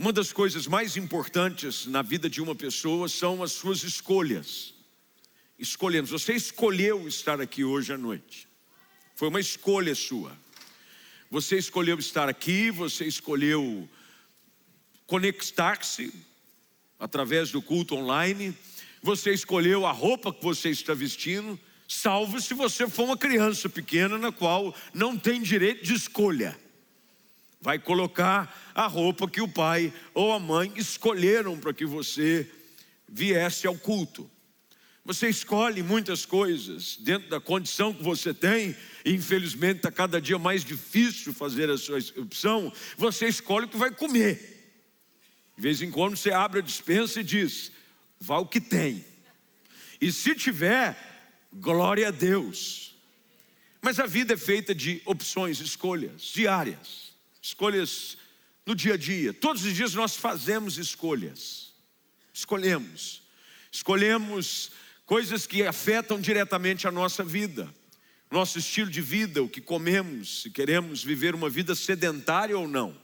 Uma das coisas mais importantes na vida de uma pessoa são as suas escolhas. Escolhemos, você escolheu estar aqui hoje à noite, foi uma escolha sua. Você escolheu estar aqui, você escolheu conectar-se através do culto online, você escolheu a roupa que você está vestindo, salvo se você for uma criança pequena na qual não tem direito de escolha. Vai colocar a roupa que o pai ou a mãe escolheram para que você viesse ao culto. Você escolhe muitas coisas dentro da condição que você tem, e infelizmente está cada dia mais difícil fazer a sua opção. Você escolhe o que vai comer. De vez em quando você abre a dispensa e diz: vá o que tem. E se tiver, glória a Deus. Mas a vida é feita de opções, escolhas diárias, escolhas no dia a dia. Todos os dias nós fazemos escolhas. Escolhemos. Escolhemos coisas que afetam diretamente a nossa vida, nosso estilo de vida, o que comemos, se queremos viver uma vida sedentária ou não.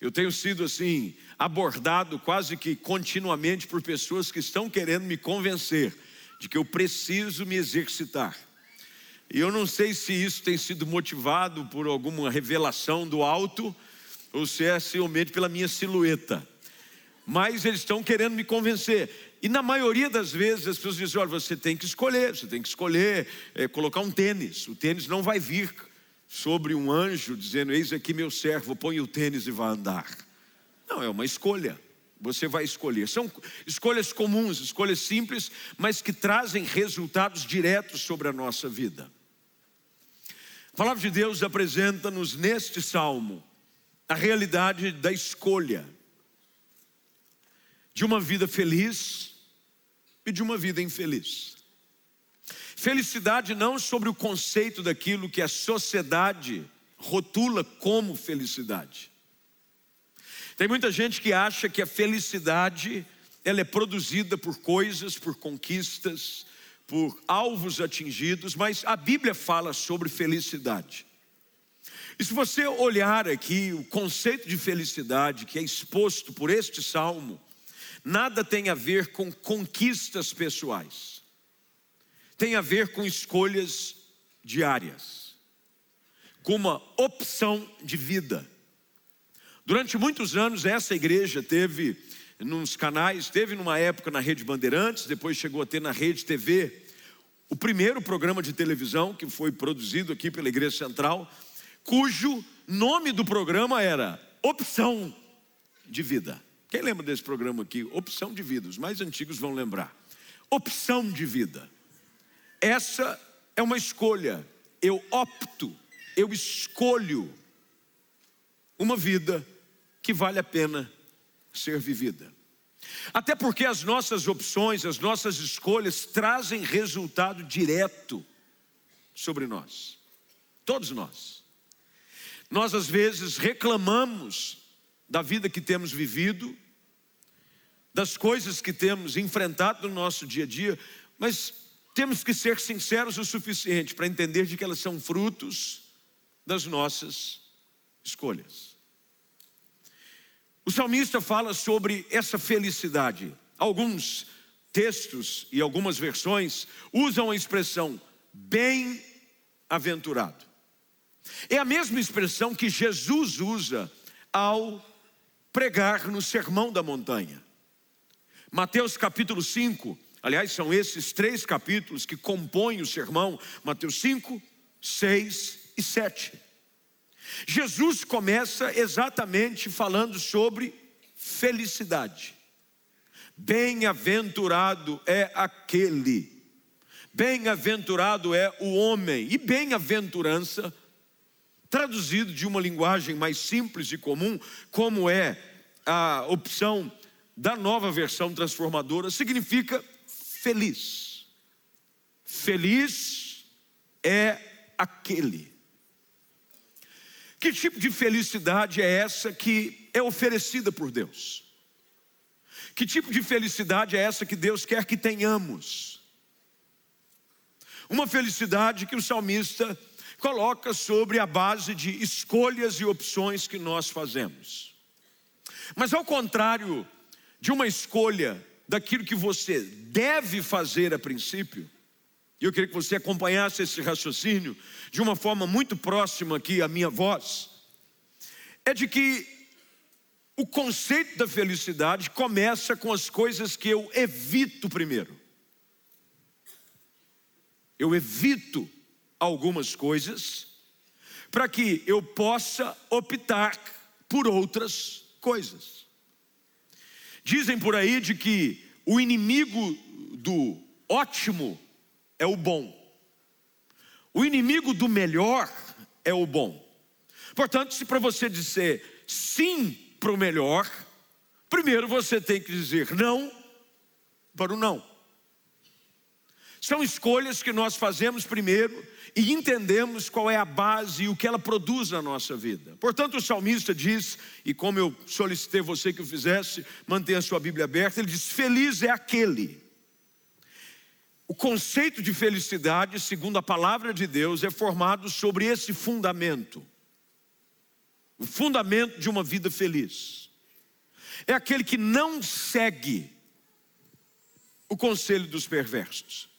Eu tenho sido assim, abordado quase que continuamente por pessoas que estão querendo me convencer de que eu preciso me exercitar. E eu não sei se isso tem sido motivado por alguma revelação do alto ou se é realmente pela minha silhueta. Mas eles estão querendo me convencer. E na maioria das vezes as pessoas dizem: olha, você tem que escolher, você tem que escolher é, colocar um tênis. O tênis não vai vir sobre um anjo dizendo: Eis aqui meu servo, põe o tênis e vá andar. Não, é uma escolha. Você vai escolher. São escolhas comuns, escolhas simples, mas que trazem resultados diretos sobre a nossa vida. A palavra de Deus apresenta-nos neste salmo a realidade da escolha de uma vida feliz e de uma vida infeliz. Felicidade não sobre o conceito daquilo que a sociedade rotula como felicidade. Tem muita gente que acha que a felicidade ela é produzida por coisas, por conquistas, por alvos atingidos, mas a Bíblia fala sobre felicidade. E se você olhar aqui o conceito de felicidade que é exposto por este salmo, nada tem a ver com conquistas pessoais tem a ver com escolhas diárias, com uma opção de vida. Durante muitos anos, essa igreja teve nos canais, teve numa época na Rede Bandeirantes, depois chegou a ter na Rede TV, o primeiro programa de televisão que foi produzido aqui pela Igreja Central, cujo nome do programa era Opção de Vida. Quem lembra desse programa aqui? Opção de Vida, os mais antigos vão lembrar. Opção de Vida. Essa é uma escolha. Eu opto, eu escolho uma vida que vale a pena ser vivida. Até porque as nossas opções, as nossas escolhas trazem resultado direto sobre nós. Todos nós. Nós às vezes reclamamos da vida que temos vivido, das coisas que temos enfrentado no nosso dia a dia, mas temos que ser sinceros o suficiente para entender de que elas são frutos das nossas escolhas. O salmista fala sobre essa felicidade. Alguns textos e algumas versões usam a expressão bem-aventurado. É a mesma expressão que Jesus usa ao pregar no Sermão da Montanha. Mateus capítulo 5, Aliás, são esses três capítulos que compõem o sermão, Mateus 5, 6 e 7. Jesus começa exatamente falando sobre felicidade. Bem-aventurado é aquele, bem-aventurado é o homem, e bem-aventurança, traduzido de uma linguagem mais simples e comum, como é a opção da nova versão transformadora, significa feliz. Feliz é aquele. Que tipo de felicidade é essa que é oferecida por Deus? Que tipo de felicidade é essa que Deus quer que tenhamos? Uma felicidade que o salmista coloca sobre a base de escolhas e opções que nós fazemos. Mas ao contrário de uma escolha daquilo que você deve fazer a princípio, e eu queria que você acompanhasse esse raciocínio de uma forma muito próxima aqui à minha voz, é de que o conceito da felicidade começa com as coisas que eu evito primeiro. Eu evito algumas coisas para que eu possa optar por outras coisas. Dizem por aí de que o inimigo do ótimo é o bom. O inimigo do melhor é o bom. Portanto, se para você dizer sim para o melhor, primeiro você tem que dizer não para o não. São escolhas que nós fazemos primeiro e entendemos qual é a base e o que ela produz na nossa vida. Portanto, o salmista diz, e como eu solicitei você que o fizesse, mantenha a sua Bíblia aberta, ele diz: Feliz é aquele. O conceito de felicidade, segundo a palavra de Deus, é formado sobre esse fundamento. O fundamento de uma vida feliz. É aquele que não segue o conselho dos perversos.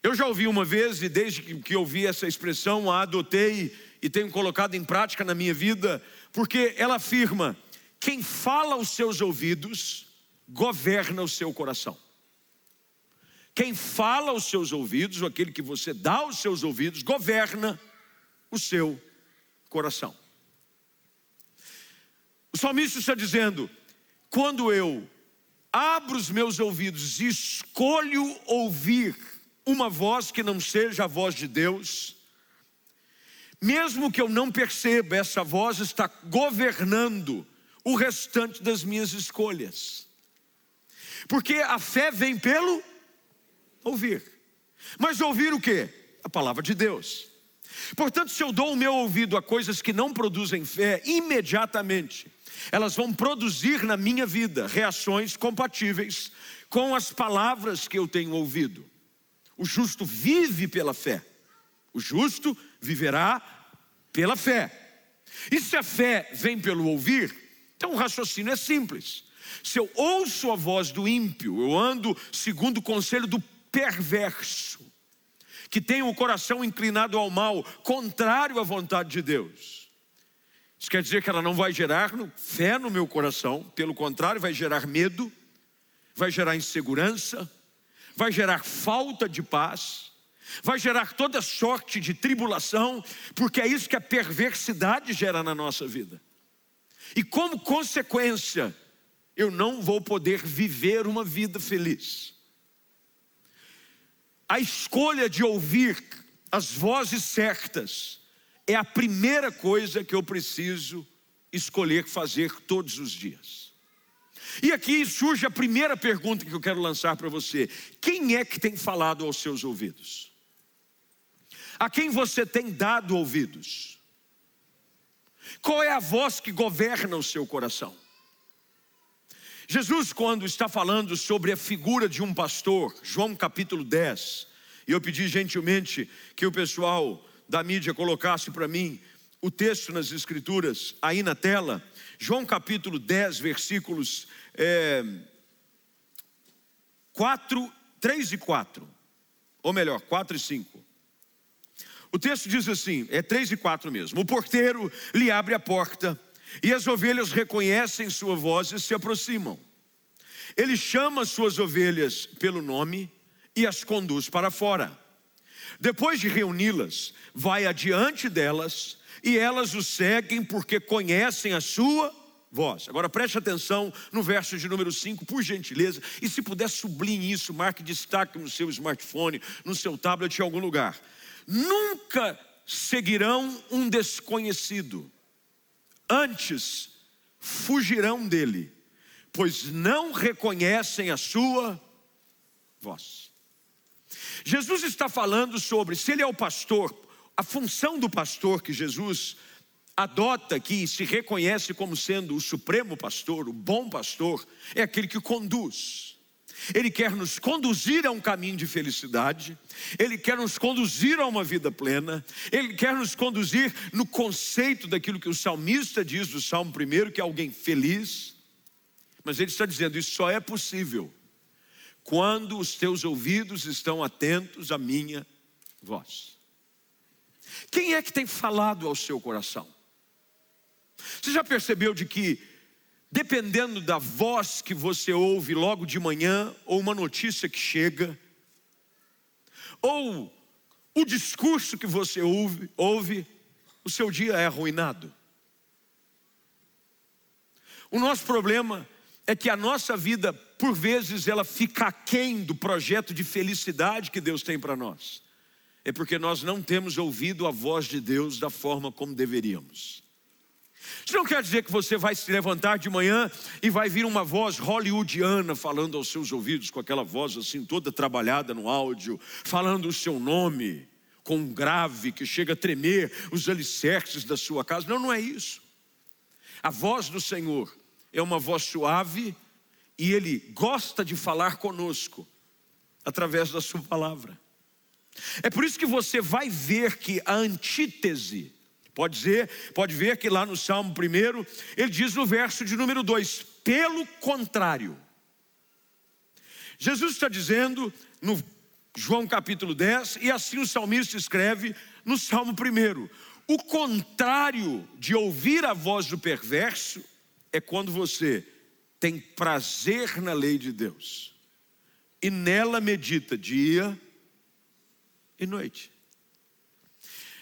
Eu já ouvi uma vez, e desde que ouvi essa expressão, a adotei e tenho colocado em prática na minha vida, porque ela afirma: quem fala aos seus ouvidos, governa o seu coração. Quem fala aos seus ouvidos, ou aquele que você dá aos seus ouvidos, governa o seu coração. O salmista está dizendo: quando eu abro os meus ouvidos e escolho ouvir uma voz que não seja a voz de Deus, mesmo que eu não perceba, essa voz está governando o restante das minhas escolhas. Porque a fé vem pelo ouvir. Mas ouvir o que? A palavra de Deus. Portanto, se eu dou o meu ouvido a coisas que não produzem fé, imediatamente elas vão produzir na minha vida reações compatíveis com as palavras que eu tenho ouvido. O justo vive pela fé. O justo viverá pela fé. E se a fé vem pelo ouvir, então o raciocínio é simples. Se eu ouço a voz do ímpio, eu ando segundo o conselho do perverso, que tem o coração inclinado ao mal, contrário à vontade de Deus. Isso quer dizer que ela não vai gerar fé no meu coração, pelo contrário, vai gerar medo, vai gerar insegurança, vai gerar falta de paz, vai gerar toda sorte de tribulação, porque é isso que a perversidade gera na nossa vida. E como consequência, eu não vou poder viver uma vida feliz. A escolha de ouvir as vozes certas é a primeira coisa que eu preciso escolher fazer todos os dias. E aqui surge a primeira pergunta que eu quero lançar para você: quem é que tem falado aos seus ouvidos? A quem você tem dado ouvidos? Qual é a voz que governa o seu coração? Jesus, quando está falando sobre a figura de um pastor, João capítulo 10, e eu pedi gentilmente que o pessoal da mídia colocasse para mim o texto nas Escrituras aí na tela, João capítulo 10, versículos é, 4, 3 e 4, ou melhor, 4 e 5. O texto diz assim: é 3 e 4 mesmo. O porteiro lhe abre a porta, e as ovelhas reconhecem sua voz e se aproximam. Ele chama suas ovelhas pelo nome e as conduz para fora. Depois de reuni-las, vai adiante delas, e elas o seguem porque conhecem a sua voz. Agora preste atenção no verso de número 5, por gentileza, e se puder sublinhe isso, marque destaque no seu smartphone, no seu tablet em algum lugar. Nunca seguirão um desconhecido, antes fugirão dele, pois não reconhecem a sua voz. Jesus está falando sobre se ele é o pastor, a função do pastor que Jesus adota que se reconhece como sendo o supremo pastor, o bom pastor, é aquele que conduz. Ele quer nos conduzir a um caminho de felicidade, Ele quer nos conduzir a uma vida plena, Ele quer nos conduzir no conceito daquilo que o salmista diz do Salmo 1, que é alguém feliz, mas ele está dizendo: isso só é possível quando os teus ouvidos estão atentos à minha voz. Quem é que tem falado ao seu coração? Você já percebeu de que dependendo da voz que você ouve logo de manhã, ou uma notícia que chega, ou o discurso que você ouve, ouve o seu dia é arruinado. O nosso problema é que a nossa vida, por vezes, ela fica aquém do projeto de felicidade que Deus tem para nós. É porque nós não temos ouvido a voz de Deus da forma como deveríamos. Isso não quer dizer que você vai se levantar de manhã e vai vir uma voz hollywoodiana falando aos seus ouvidos, com aquela voz assim toda trabalhada no áudio, falando o seu nome, com um grave que chega a tremer os alicerces da sua casa. Não, não é isso. A voz do Senhor é uma voz suave e Ele gosta de falar conosco através da Sua palavra. É por isso que você vai ver que a antítese Pode dizer, pode ver que lá no Salmo 1, ele diz no verso de número 2: pelo contrário. Jesus está dizendo no João capítulo 10, e assim o salmista escreve no Salmo 1. O contrário de ouvir a voz do perverso é quando você tem prazer na lei de Deus e nela medita dia e noite.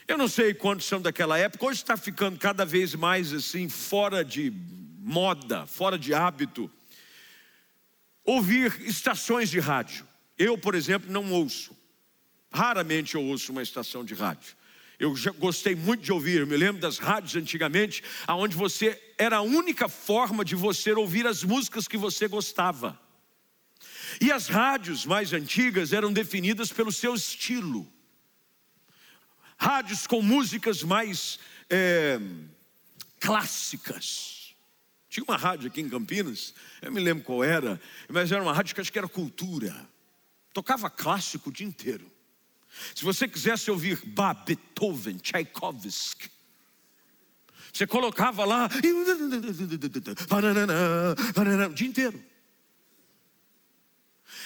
Eu não sei quantos são daquela época, hoje está ficando cada vez mais assim, fora de moda, fora de hábito, ouvir estações de rádio. Eu, por exemplo, não ouço, raramente eu ouço uma estação de rádio. Eu gostei muito de ouvir, eu me lembro das rádios antigamente, aonde você era a única forma de você ouvir as músicas que você gostava. E as rádios mais antigas eram definidas pelo seu estilo rádios com músicas mais é, clássicas. Tinha uma rádio aqui em Campinas, eu me lembro qual era, mas era uma rádio que acho que era cultura. Tocava clássico o dia inteiro. Se você quisesse ouvir Bach, Beethoven, Tchaikovsky, você colocava lá o dia inteiro.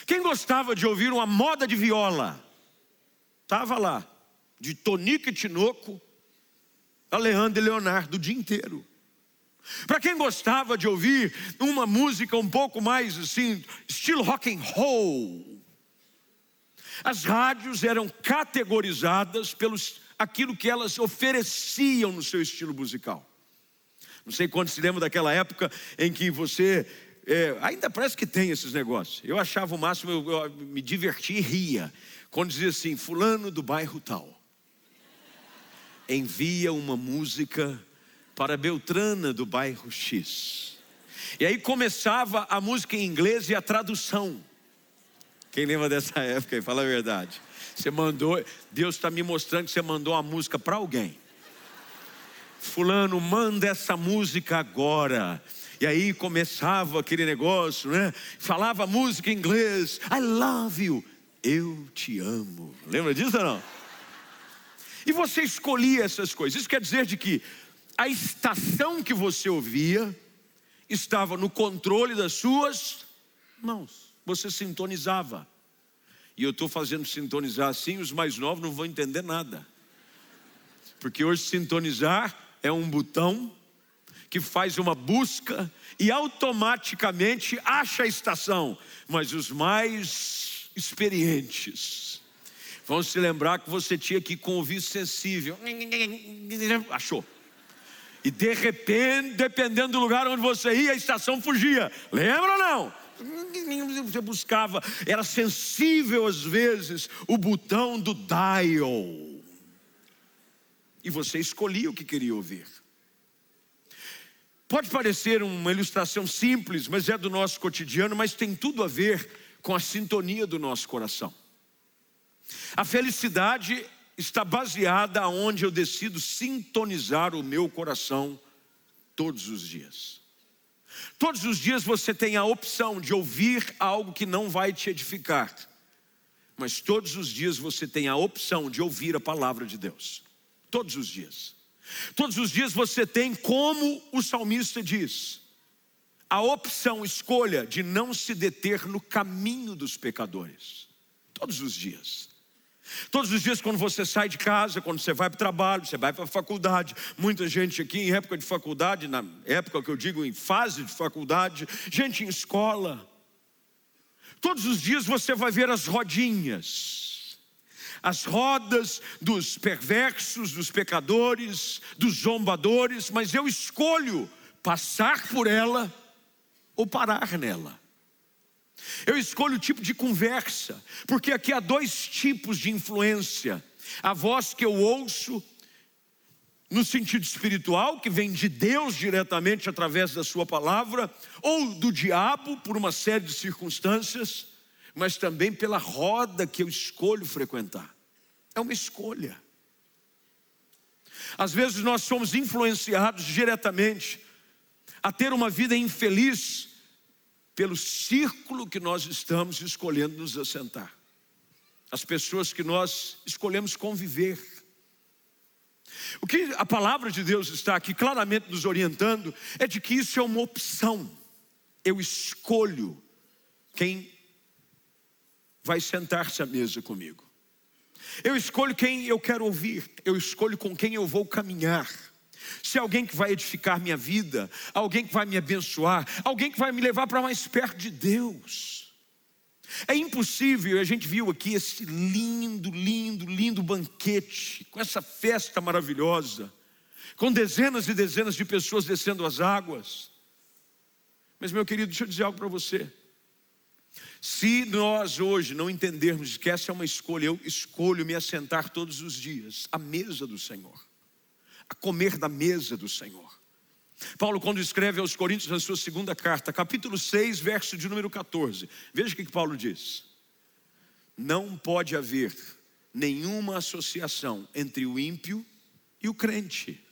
Quem gostava de ouvir uma moda de viola, estava lá de Tonico e Tinoco a Leandro e Leonardo o dia inteiro. Para quem gostava de ouvir uma música um pouco mais assim, estilo rock and roll, as rádios eram categorizadas pelos aquilo que elas ofereciam no seu estilo musical. Não sei quando se lembra daquela época em que você é, ainda parece que tem esses negócios. Eu achava o máximo, eu, eu me divertia e ria quando dizia assim, fulano do bairro tal envia uma música para Beltrana do bairro X. E aí começava a música em inglês e a tradução. Quem lembra dessa época e fala a verdade? Você mandou, Deus está me mostrando que você mandou uma música para alguém. Fulano, manda essa música agora. E aí começava aquele negócio, né? Falava música em inglês. I love you. Eu te amo. Lembra disso ou não? E você escolhia essas coisas. Isso quer dizer de que a estação que você ouvia estava no controle das suas mãos. Você sintonizava. E eu estou fazendo sintonizar assim, os mais novos não vão entender nada. Porque hoje sintonizar é um botão que faz uma busca e automaticamente acha a estação. Mas os mais experientes Vão se lembrar que você tinha que ir com o ouvido sensível. Achou. E de repente, dependendo do lugar onde você ia, a estação fugia. Lembra ou não? Você buscava, era sensível às vezes o botão do dial. E você escolhia o que queria ouvir. Pode parecer uma ilustração simples, mas é do nosso cotidiano, mas tem tudo a ver com a sintonia do nosso coração. A felicidade está baseada onde eu decido sintonizar o meu coração todos os dias. Todos os dias você tem a opção de ouvir algo que não vai te edificar, mas todos os dias você tem a opção de ouvir a palavra de Deus. Todos os dias. Todos os dias você tem, como o salmista diz, a opção, escolha de não se deter no caminho dos pecadores. Todos os dias. Todos os dias, quando você sai de casa, quando você vai para o trabalho, você vai para a faculdade, muita gente aqui em época de faculdade, na época que eu digo em fase de faculdade, gente em escola. Todos os dias você vai ver as rodinhas, as rodas dos perversos, dos pecadores, dos zombadores, mas eu escolho passar por ela ou parar nela. Eu escolho o tipo de conversa, porque aqui há dois tipos de influência: a voz que eu ouço, no sentido espiritual, que vem de Deus diretamente através da Sua palavra, ou do diabo, por uma série de circunstâncias, mas também pela roda que eu escolho frequentar. É uma escolha. Às vezes nós somos influenciados diretamente a ter uma vida infeliz pelo círculo que nós estamos escolhendo nos assentar, as pessoas que nós escolhemos conviver. O que a palavra de Deus está aqui claramente nos orientando é de que isso é uma opção. Eu escolho quem vai sentar-se à mesa comigo. Eu escolho quem eu quero ouvir, eu escolho com quem eu vou caminhar se é alguém que vai edificar minha vida, alguém que vai me abençoar, alguém que vai me levar para mais perto de Deus. É impossível, a gente viu aqui esse lindo, lindo, lindo banquete, com essa festa maravilhosa, com dezenas e dezenas de pessoas descendo as águas. Mas, meu querido, deixa eu dizer algo para você. Se nós hoje não entendermos que essa é uma escolha, eu escolho me assentar todos os dias à mesa do Senhor a comer da mesa do Senhor. Paulo, quando escreve aos Coríntios, na sua segunda carta, capítulo 6, verso de número 14, veja o que Paulo diz: Não pode haver nenhuma associação entre o ímpio e o crente.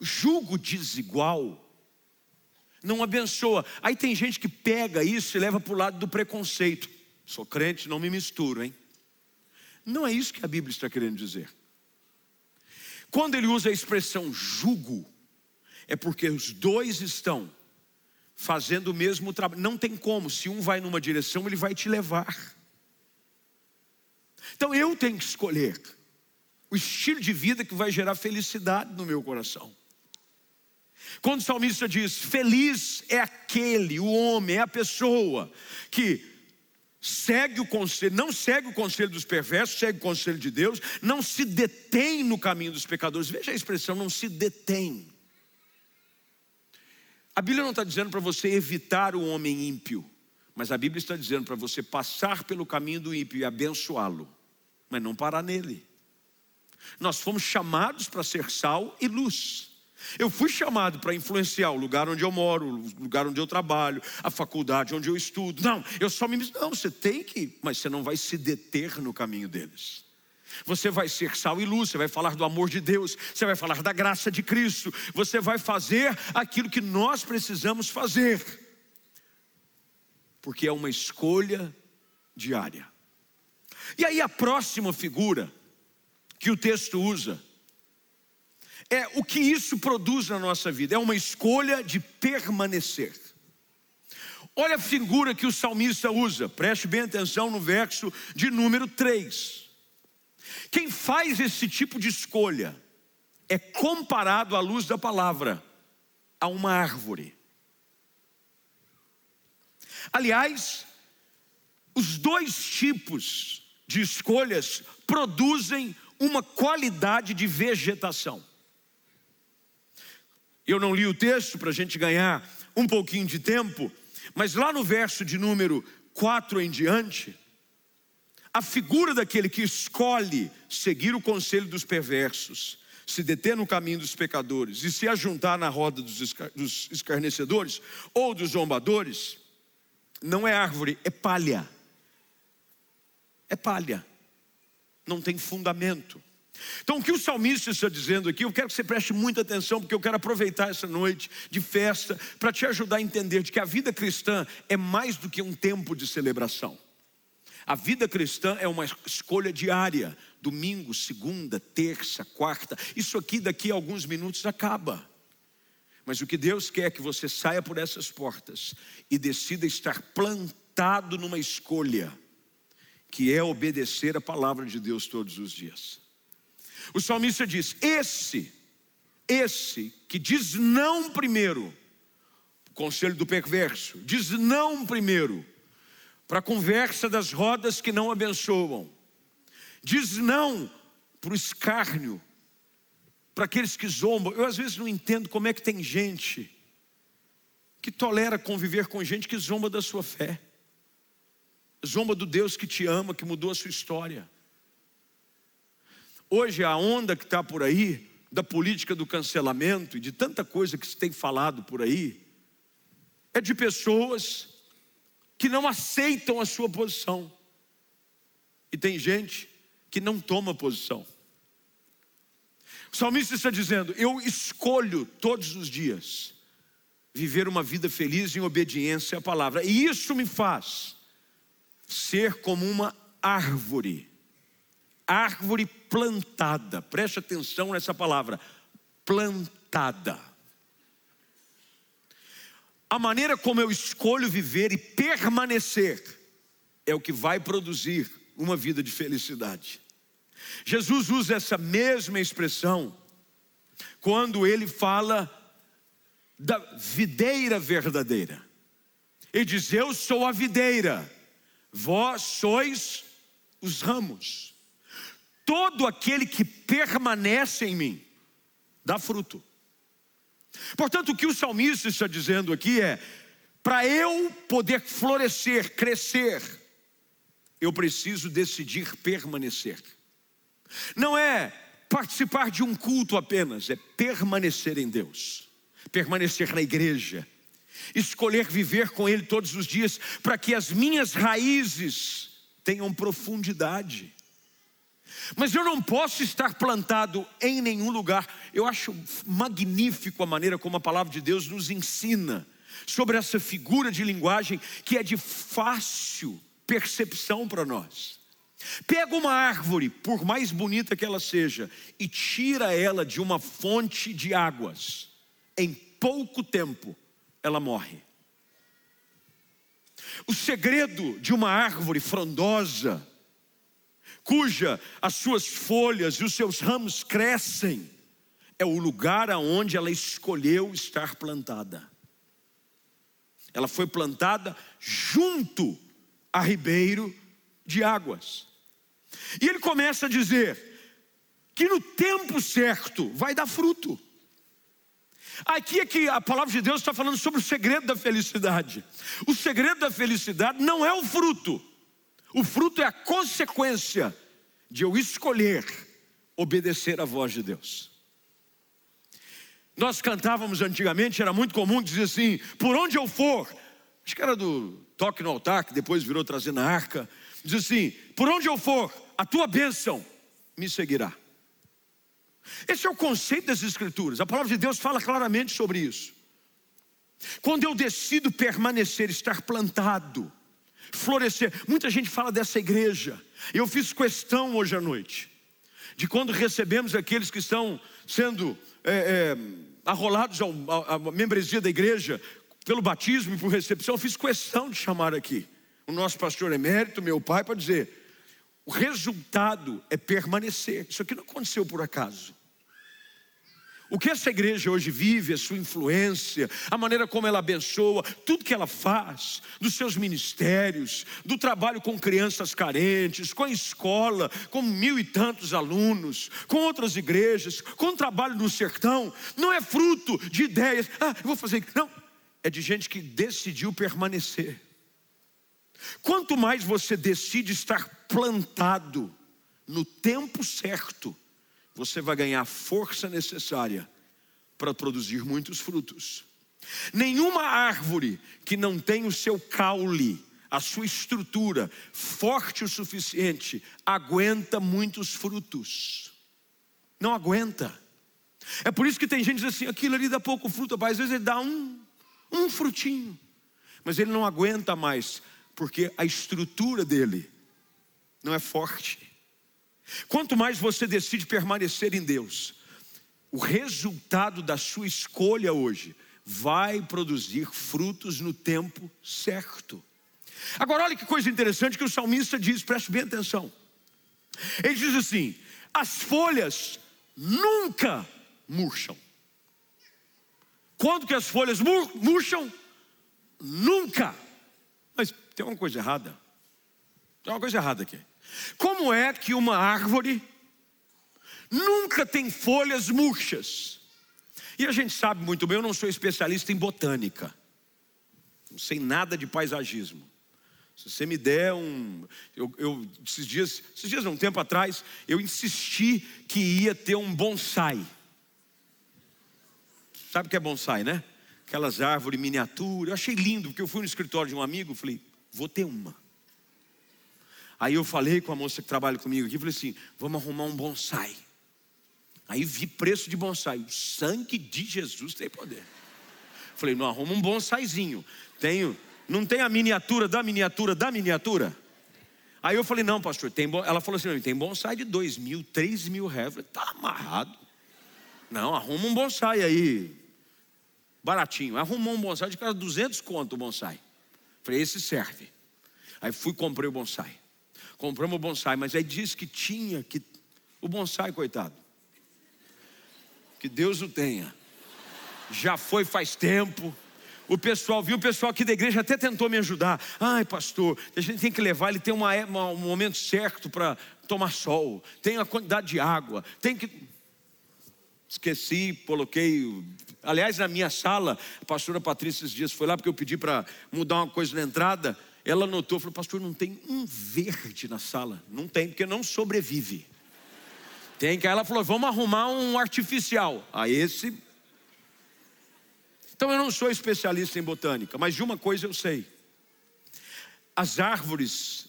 Julgo desigual não abençoa. Aí tem gente que pega isso e leva para o lado do preconceito. Sou crente, não me misturo, hein? Não é isso que a Bíblia está querendo dizer. Quando ele usa a expressão jugo, é porque os dois estão fazendo o mesmo trabalho. Não tem como, se um vai numa direção, ele vai te levar. Então eu tenho que escolher o estilo de vida que vai gerar felicidade no meu coração. Quando o salmista diz: Feliz é aquele, o homem, é a pessoa que segue o conselho, não segue o conselho dos perversos, segue o conselho de Deus, não se detém no caminho dos pecadores. Veja a expressão, não se detém. A Bíblia não está dizendo para você evitar o homem ímpio, mas a Bíblia está dizendo para você passar pelo caminho do ímpio e abençoá-lo, mas não parar nele. Nós fomos chamados para ser sal e luz. Eu fui chamado para influenciar o lugar onde eu moro, o lugar onde eu trabalho, a faculdade onde eu estudo. Não, eu só me. Não, você tem que, mas você não vai se deter no caminho deles. Você vai ser sal e luz, você vai falar do amor de Deus, você vai falar da graça de Cristo, você vai fazer aquilo que nós precisamos fazer, porque é uma escolha diária. E aí a próxima figura que o texto usa é o que isso produz na nossa vida, é uma escolha de permanecer. Olha a figura que o salmista usa, preste bem atenção no verso de número 3. Quem faz esse tipo de escolha é comparado à luz da palavra a uma árvore. Aliás, os dois tipos de escolhas produzem uma qualidade de vegetação. Eu não li o texto para a gente ganhar um pouquinho de tempo, mas lá no verso de número 4 em diante, a figura daquele que escolhe seguir o conselho dos perversos, se deter no caminho dos pecadores e se ajuntar na roda dos escarnecedores ou dos zombadores, não é árvore, é palha. É palha, não tem fundamento. Então, o que o salmista está dizendo aqui, eu quero que você preste muita atenção, porque eu quero aproveitar essa noite de festa para te ajudar a entender de que a vida cristã é mais do que um tempo de celebração. A vida cristã é uma escolha diária, domingo, segunda, terça, quarta. Isso aqui daqui a alguns minutos acaba. Mas o que Deus quer é que você saia por essas portas e decida estar plantado numa escolha, que é obedecer a palavra de Deus todos os dias. O salmista diz: Esse, esse que diz não primeiro, conselho do perverso, diz não primeiro, para a conversa das rodas que não abençoam, diz não para o escárnio, para aqueles que zombam. Eu às vezes não entendo como é que tem gente que tolera conviver com gente que zomba da sua fé, zomba do Deus que te ama, que mudou a sua história. Hoje a onda que está por aí, da política do cancelamento e de tanta coisa que se tem falado por aí, é de pessoas que não aceitam a sua posição. E tem gente que não toma posição. O salmista está dizendo: Eu escolho todos os dias viver uma vida feliz em obediência à palavra, e isso me faz ser como uma árvore, árvore plantada, preste atenção nessa palavra, plantada. A maneira como eu escolho viver e permanecer é o que vai produzir uma vida de felicidade. Jesus usa essa mesma expressão quando ele fala da videira verdadeira. Ele diz: Eu sou a videira, vós sois os ramos. Todo aquele que permanece em mim dá fruto. Portanto, o que o salmista está dizendo aqui é: para eu poder florescer, crescer, eu preciso decidir permanecer. Não é participar de um culto apenas, é permanecer em Deus, permanecer na igreja, escolher viver com Ele todos os dias, para que as minhas raízes tenham profundidade. Mas eu não posso estar plantado em nenhum lugar. Eu acho magnífico a maneira como a palavra de Deus nos ensina sobre essa figura de linguagem que é de fácil percepção para nós. Pega uma árvore, por mais bonita que ela seja, e tira ela de uma fonte de águas. Em pouco tempo, ela morre. O segredo de uma árvore frondosa, cuja as suas folhas e os seus ramos crescem, é o lugar aonde ela escolheu estar plantada. Ela foi plantada junto a ribeiro de águas. E ele começa a dizer que no tempo certo vai dar fruto. Aqui é que a palavra de Deus está falando sobre o segredo da felicidade. O segredo da felicidade não é o fruto, o fruto é a consequência de eu escolher obedecer à voz de Deus. Nós cantávamos antigamente, era muito comum dizer assim: por onde eu for, acho que era do Toque no Altar, que depois virou trazendo a arca, diz assim: por onde eu for, a tua bênção me seguirá. Esse é o conceito das Escrituras, a palavra de Deus fala claramente sobre isso. Quando eu decido permanecer, estar plantado, florescer. Muita gente fala dessa igreja. Eu fiz questão hoje à noite de quando recebemos aqueles que estão sendo é, é, arrolados à membresia da igreja pelo batismo e por recepção. Eu fiz questão de chamar aqui o nosso pastor emérito, meu pai, para dizer: o resultado é permanecer. Isso aqui não aconteceu por acaso. O que essa igreja hoje vive, a sua influência, a maneira como ela abençoa, tudo que ela faz, dos seus ministérios, do trabalho com crianças carentes, com a escola, com mil e tantos alunos, com outras igrejas, com o trabalho no sertão, não é fruto de ideias, ah, eu vou fazer. Não, é de gente que decidiu permanecer. Quanto mais você decide estar plantado no tempo certo, você vai ganhar a força necessária para produzir muitos frutos. Nenhuma árvore que não tem o seu caule, a sua estrutura forte o suficiente, aguenta muitos frutos. Não aguenta. É por isso que tem gente que diz assim: aquilo ali dá pouco fruto, às vezes ele dá um, um frutinho, mas ele não aguenta mais, porque a estrutura dele não é forte. Quanto mais você decide permanecer em Deus, o resultado da sua escolha hoje vai produzir frutos no tempo certo. Agora, olha que coisa interessante que o salmista diz, preste bem atenção. Ele diz assim: as folhas nunca murcham. Quando que as folhas murcham? Nunca. Mas tem uma coisa errada. Tem uma coisa errada aqui. Como é que uma árvore nunca tem folhas murchas? E a gente sabe muito bem, eu não sou especialista em botânica. Não sei nada de paisagismo. Se você me der um. Eu, eu, esses dias, esses dias, um tempo atrás, eu insisti que ia ter um bonsai. Sabe o que é bonsai, né? Aquelas árvores miniaturas. Eu achei lindo, porque eu fui no escritório de um amigo e falei, vou ter uma. Aí eu falei com a moça que trabalha comigo aqui, falei assim: vamos arrumar um bonsai. Aí vi preço de bonsai. O sangue de Jesus tem poder. Falei, não arruma um bonsaizinho. Tenho, não tem a miniatura da miniatura da miniatura? Aí eu falei, não, pastor, tem Ela falou assim: tem bonsai de dois mil, três mil reais. Eu falei, tá amarrado. Não, arruma um bonsai aí. Baratinho. Arrumou um bonsai de cada 200 conto o bonsai. Falei, esse serve. Aí fui comprei o bonsai. Compramos o bonsai, mas aí disse que tinha que. O bonsai, coitado. Que Deus o tenha. Já foi faz tempo. O pessoal viu, o pessoal aqui da igreja até tentou me ajudar. Ai, pastor, a gente tem que levar, ele tem uma, uma, um momento certo para tomar sol, tem a quantidade de água, tem que. Esqueci, coloquei. Aliás, na minha sala, a pastora Patrícia esses dias foi lá porque eu pedi para mudar uma coisa na entrada. Ela notou, falou, pastor, não tem um verde na sala. Não tem, porque não sobrevive. Tem que ela falou, vamos arrumar um artificial. A esse. Então eu não sou especialista em botânica, mas de uma coisa eu sei. As árvores,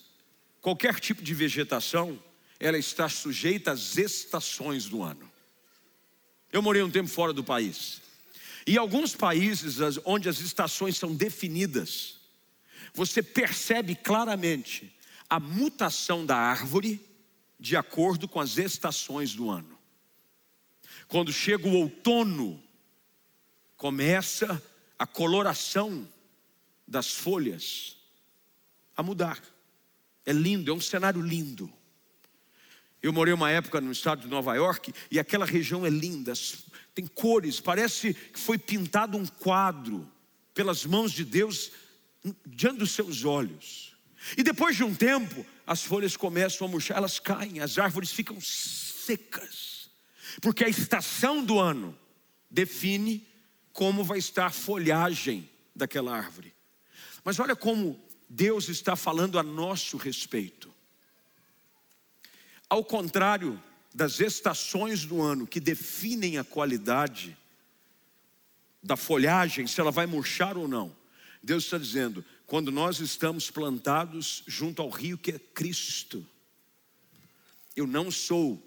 qualquer tipo de vegetação, ela está sujeita às estações do ano. Eu morei um tempo fora do país. E alguns países onde as estações são definidas, você percebe claramente a mutação da árvore de acordo com as estações do ano. Quando chega o outono, começa a coloração das folhas a mudar. É lindo, é um cenário lindo. Eu morei uma época no estado de Nova York e aquela região é linda, tem cores, parece que foi pintado um quadro pelas mãos de Deus diante dos seus olhos. E depois de um tempo, as folhas começam a murchar, elas caem, as árvores ficam secas, porque a estação do ano define como vai estar a folhagem daquela árvore. Mas olha como Deus está falando a nosso respeito. Ao contrário das estações do ano que definem a qualidade da folhagem, se ela vai murchar ou não. Deus está dizendo: quando nós estamos plantados junto ao rio que é Cristo, eu não sou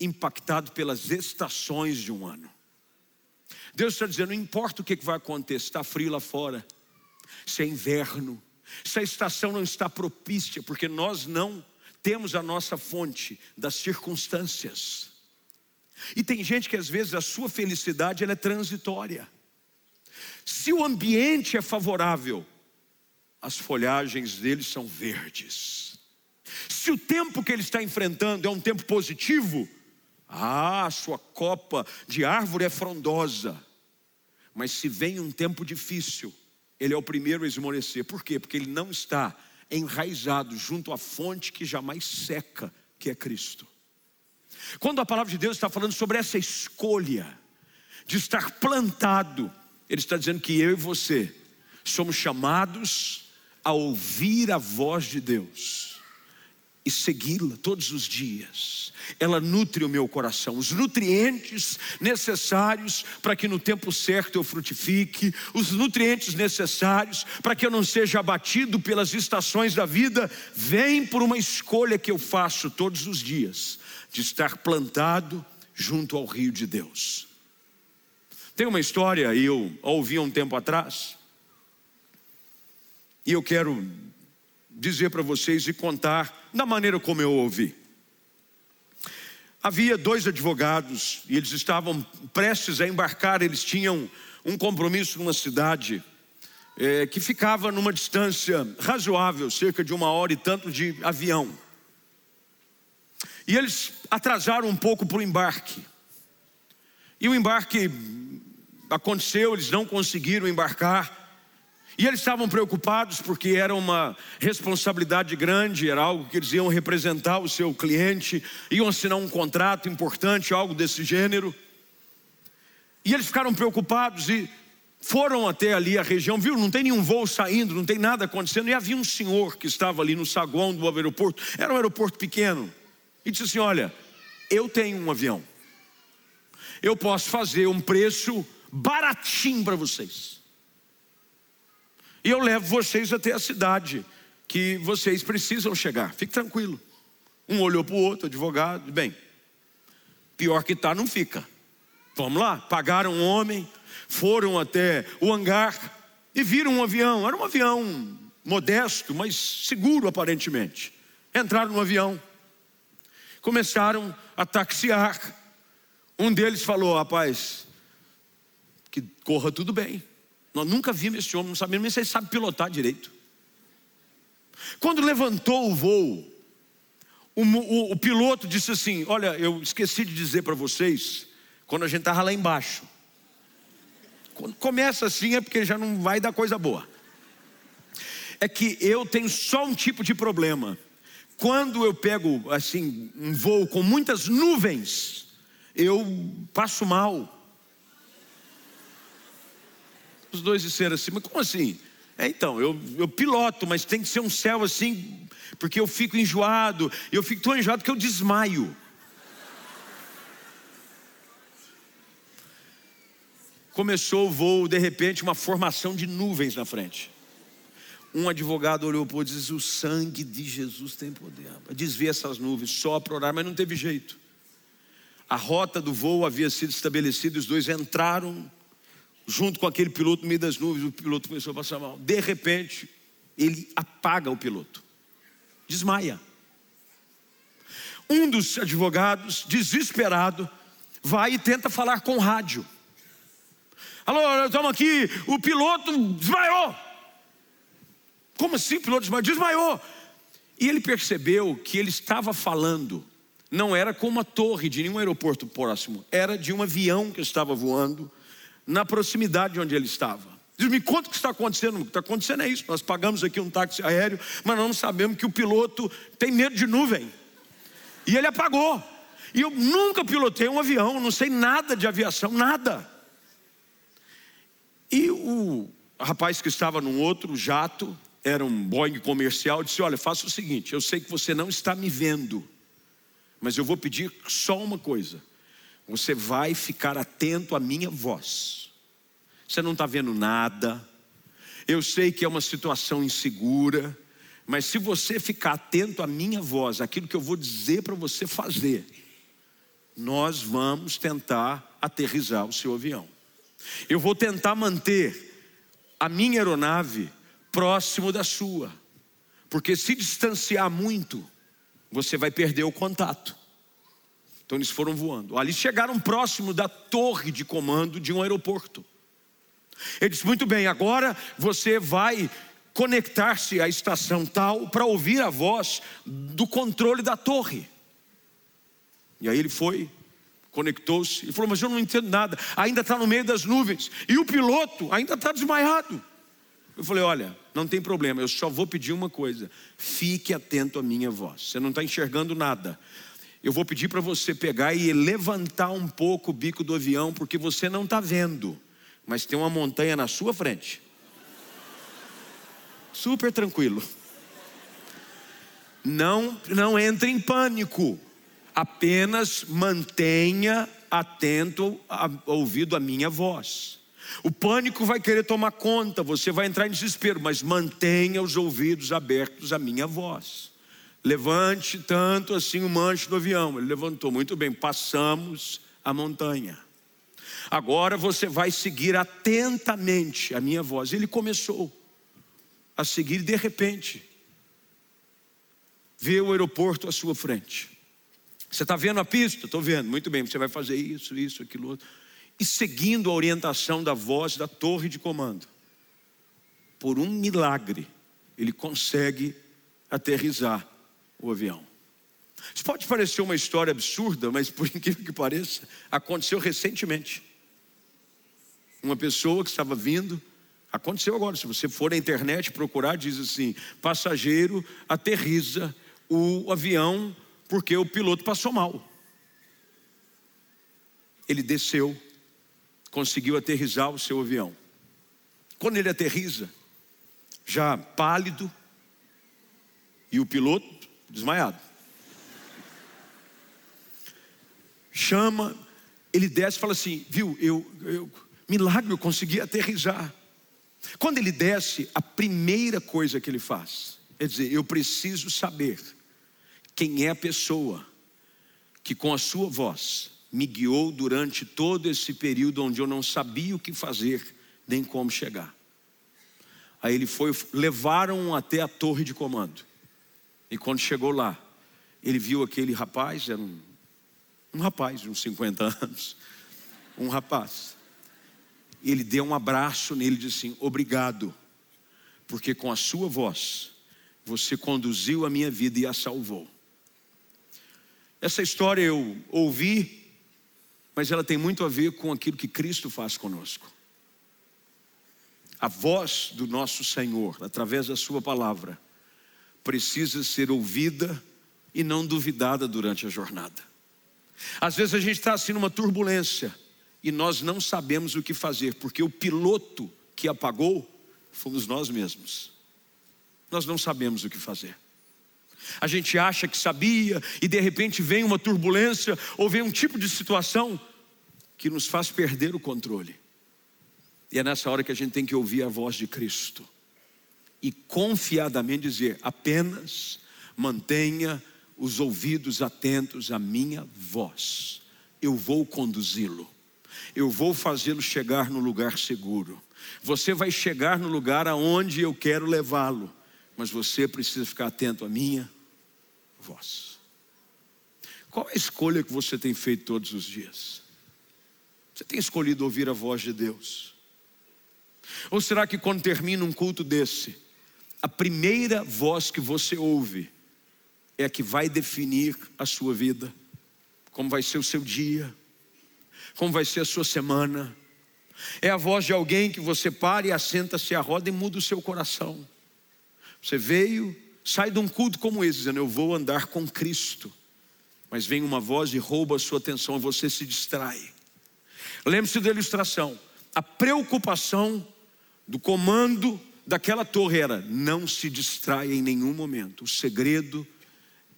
impactado pelas estações de um ano. Deus está dizendo: não importa o que vai acontecer, está frio lá fora, se é inverno, se a estação não está propícia, porque nós não temos a nossa fonte das circunstâncias. E tem gente que às vezes a sua felicidade ela é transitória. Se o ambiente é favorável, as folhagens dele são verdes. Se o tempo que ele está enfrentando é um tempo positivo, ah, sua copa de árvore é frondosa. Mas se vem um tempo difícil, ele é o primeiro a esmorecer. Por quê? Porque ele não está enraizado junto à fonte que jamais seca, que é Cristo. Quando a palavra de Deus está falando sobre essa escolha de estar plantado ele está dizendo que eu e você somos chamados a ouvir a voz de Deus e segui-la todos os dias. Ela nutre o meu coração, os nutrientes necessários para que no tempo certo eu frutifique, os nutrientes necessários para que eu não seja abatido pelas estações da vida, vêm por uma escolha que eu faço todos os dias, de estar plantado junto ao rio de Deus. Tem uma história, eu ouvi um tempo atrás, e eu quero dizer para vocês e contar da maneira como eu ouvi. Havia dois advogados e eles estavam prestes a embarcar, eles tinham um compromisso numa cidade é, que ficava numa distância razoável, cerca de uma hora e tanto de avião. E eles atrasaram um pouco para o embarque. E o embarque aconteceu, eles não conseguiram embarcar. E eles estavam preocupados porque era uma responsabilidade grande, era algo que eles iam representar o seu cliente, iam assinar um contrato importante, algo desse gênero. E eles ficaram preocupados e foram até ali a região, viu? Não tem nenhum voo saindo, não tem nada acontecendo. E havia um senhor que estava ali no saguão do aeroporto, era um aeroporto pequeno, e disse assim: Olha, eu tenho um avião, eu posso fazer um preço baratinho para vocês e eu levo vocês até a cidade que vocês precisam chegar. Fique tranquilo. Um olhou para o outro, advogado, bem, pior que está, não fica. Vamos lá, pagaram um homem, foram até o hangar e viram um avião. Era um avião modesto, mas seguro aparentemente. Entraram no avião, começaram a taxiar. Um deles falou: Rapaz, que corra tudo bem. Nós nunca vimos esse homem, não sabemos nem se ele sabe pilotar direito. Quando levantou o voo, o, o, o piloto disse assim: Olha, eu esqueci de dizer para vocês, quando a gente estava lá embaixo. Quando começa assim é porque já não vai dar coisa boa. É que eu tenho só um tipo de problema. Quando eu pego assim um voo com muitas nuvens, eu passo mal. Os dois disseram assim: Mas como assim? É, então, eu, eu piloto, mas tem que ser um céu assim, porque eu fico enjoado, eu fico tão enjoado que eu desmaio. Começou o voo, de repente, uma formação de nuvens na frente. Um advogado olhou para o e disse: O sangue de Jesus tem poder. Desvia essas nuvens, só para orar, mas não teve jeito. A rota do voo havia sido estabelecida, os dois entraram junto com aquele piloto no meio das nuvens, o piloto começou a passar mal. De repente, ele apaga o piloto, desmaia. Um dos advogados, desesperado, vai e tenta falar com o rádio. Alô, estamos aqui, o piloto desmaiou. Como assim o piloto desmaiou? Desmaiou. E ele percebeu que ele estava falando, não era com uma torre de nenhum aeroporto próximo, era de um avião que estava voando na proximidade de onde ele estava. Diz, me conta o que está acontecendo. O que está acontecendo é isso. Nós pagamos aqui um táxi aéreo, mas não sabemos que o piloto tem medo de nuvem. E ele apagou. E eu nunca pilotei um avião, não sei nada de aviação, nada. E o rapaz que estava num outro jato, era um Boeing comercial, disse: Olha, faça o seguinte, eu sei que você não está me vendo, mas eu vou pedir só uma coisa você vai ficar atento à minha voz. Você não está vendo nada. Eu sei que é uma situação insegura, mas se você ficar atento à minha voz, aquilo que eu vou dizer para você fazer, nós vamos tentar aterrizar o seu avião. Eu vou tentar manter a minha aeronave próximo da sua, porque se distanciar muito, você vai perder o contato. Então eles foram voando. Ali chegaram próximo da torre de comando de um aeroporto. Ele disse: Muito bem, agora você vai conectar-se à estação tal para ouvir a voz do controle da torre. E aí ele foi, conectou-se e falou: Mas eu não entendo nada, ainda está no meio das nuvens, e o piloto ainda está desmaiado. Eu falei: Olha, não tem problema, eu só vou pedir uma coisa: fique atento à minha voz. Você não está enxergando nada, eu vou pedir para você pegar e levantar um pouco o bico do avião, porque você não está vendo, mas tem uma montanha na sua frente. Super tranquilo. Não, não entre em pânico. Apenas mantenha atento, a, ouvido a minha voz. O pânico vai querer tomar conta, você vai entrar em desespero, mas mantenha os ouvidos abertos à minha voz. Levante tanto assim o manche do avião. Ele levantou muito bem. Passamos a montanha. Agora você vai seguir atentamente a minha voz. Ele começou a seguir de repente, vê o aeroporto à sua frente. Você está vendo a pista? Estou vendo, muito bem, você vai fazer isso, isso, aquilo outro. E seguindo a orientação da voz da torre de comando, por um milagre, ele consegue aterrizar o avião. Isso pode parecer uma história absurda, mas por incrível que pareça, aconteceu recentemente. Uma pessoa que estava vindo, aconteceu agora, se você for na internet procurar, diz assim: passageiro aterriza o avião porque o piloto passou mal. Ele desceu, conseguiu aterrizar o seu avião. Quando ele aterriza, já pálido, e o piloto desmaiado. Chama, ele desce e fala assim: Viu, eu, eu, milagre, eu consegui aterrizar. Quando ele desce, a primeira coisa que ele faz é dizer: Eu preciso saber quem é a pessoa que, com a sua voz, me guiou durante todo esse período onde eu não sabia o que fazer nem como chegar. Aí ele foi, levaram até a torre de comando. E quando chegou lá, ele viu aquele rapaz, era um, um rapaz de uns 50 anos, um rapaz. Ele deu um abraço nele e disse assim: Obrigado, porque com a sua voz você conduziu a minha vida e a salvou. Essa história eu ouvi, mas ela tem muito a ver com aquilo que Cristo faz conosco. A voz do nosso Senhor, através da Sua palavra, precisa ser ouvida e não duvidada durante a jornada. Às vezes a gente está assim numa turbulência e nós não sabemos o que fazer, porque o piloto que apagou fomos nós mesmos. Nós não sabemos o que fazer. A gente acha que sabia e de repente vem uma turbulência ou vem um tipo de situação que nos faz perder o controle. E é nessa hora que a gente tem que ouvir a voz de Cristo e confiadamente dizer: apenas mantenha os ouvidos atentos à minha voz, eu vou conduzi-lo, eu vou fazê-lo chegar no lugar seguro. Você vai chegar no lugar aonde eu quero levá-lo, mas você precisa ficar atento à minha voz. Qual a escolha que você tem feito todos os dias? Você tem escolhido ouvir a voz de Deus? Ou será que quando termina um culto desse, a primeira voz que você ouve é a que vai definir a sua vida, como vai ser o seu dia, como vai ser a sua semana. É a voz de alguém que você para e assenta-se à roda e muda o seu coração. Você veio, sai de um culto como esse, dizendo: Eu vou andar com Cristo. Mas vem uma voz e rouba a sua atenção, você se distrai. Lembre-se da ilustração. A preocupação do comando daquela torre era: não se distraia em nenhum momento. O segredo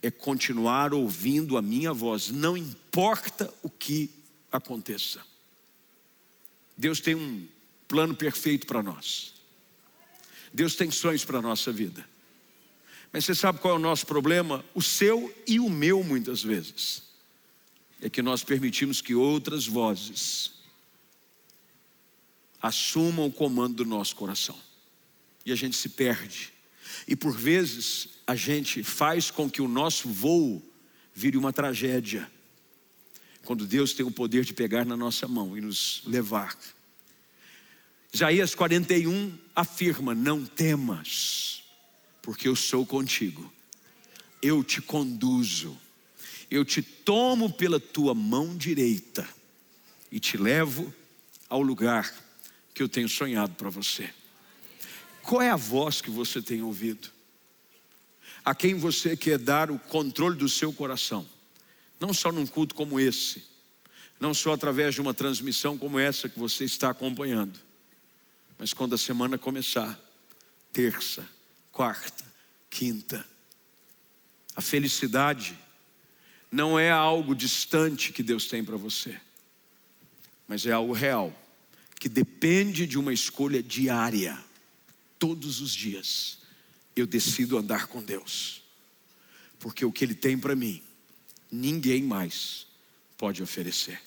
é continuar ouvindo a minha voz, não importa o que aconteça. Deus tem um plano perfeito para nós. Deus tem sonhos para a nossa vida. Mas você sabe qual é o nosso problema? O seu e o meu, muitas vezes. É que nós permitimos que outras vozes assumam o comando do nosso coração e a gente se perde. E por vezes a gente faz com que o nosso voo vire uma tragédia. Quando Deus tem o poder de pegar na nossa mão e nos levar. Isaías 41 afirma: Não temas, porque eu sou contigo. Eu te conduzo. Eu te tomo pela tua mão direita e te levo ao lugar que eu tenho sonhado para você. Qual é a voz que você tem ouvido? A quem você quer dar o controle do seu coração? Não só num culto como esse, não só através de uma transmissão como essa que você está acompanhando, mas quando a semana começar, terça, quarta, quinta, a felicidade não é algo distante que Deus tem para você, mas é algo real, que depende de uma escolha diária todos os dias eu decido andar com Deus, porque o que Ele tem para mim, ninguém mais pode oferecer.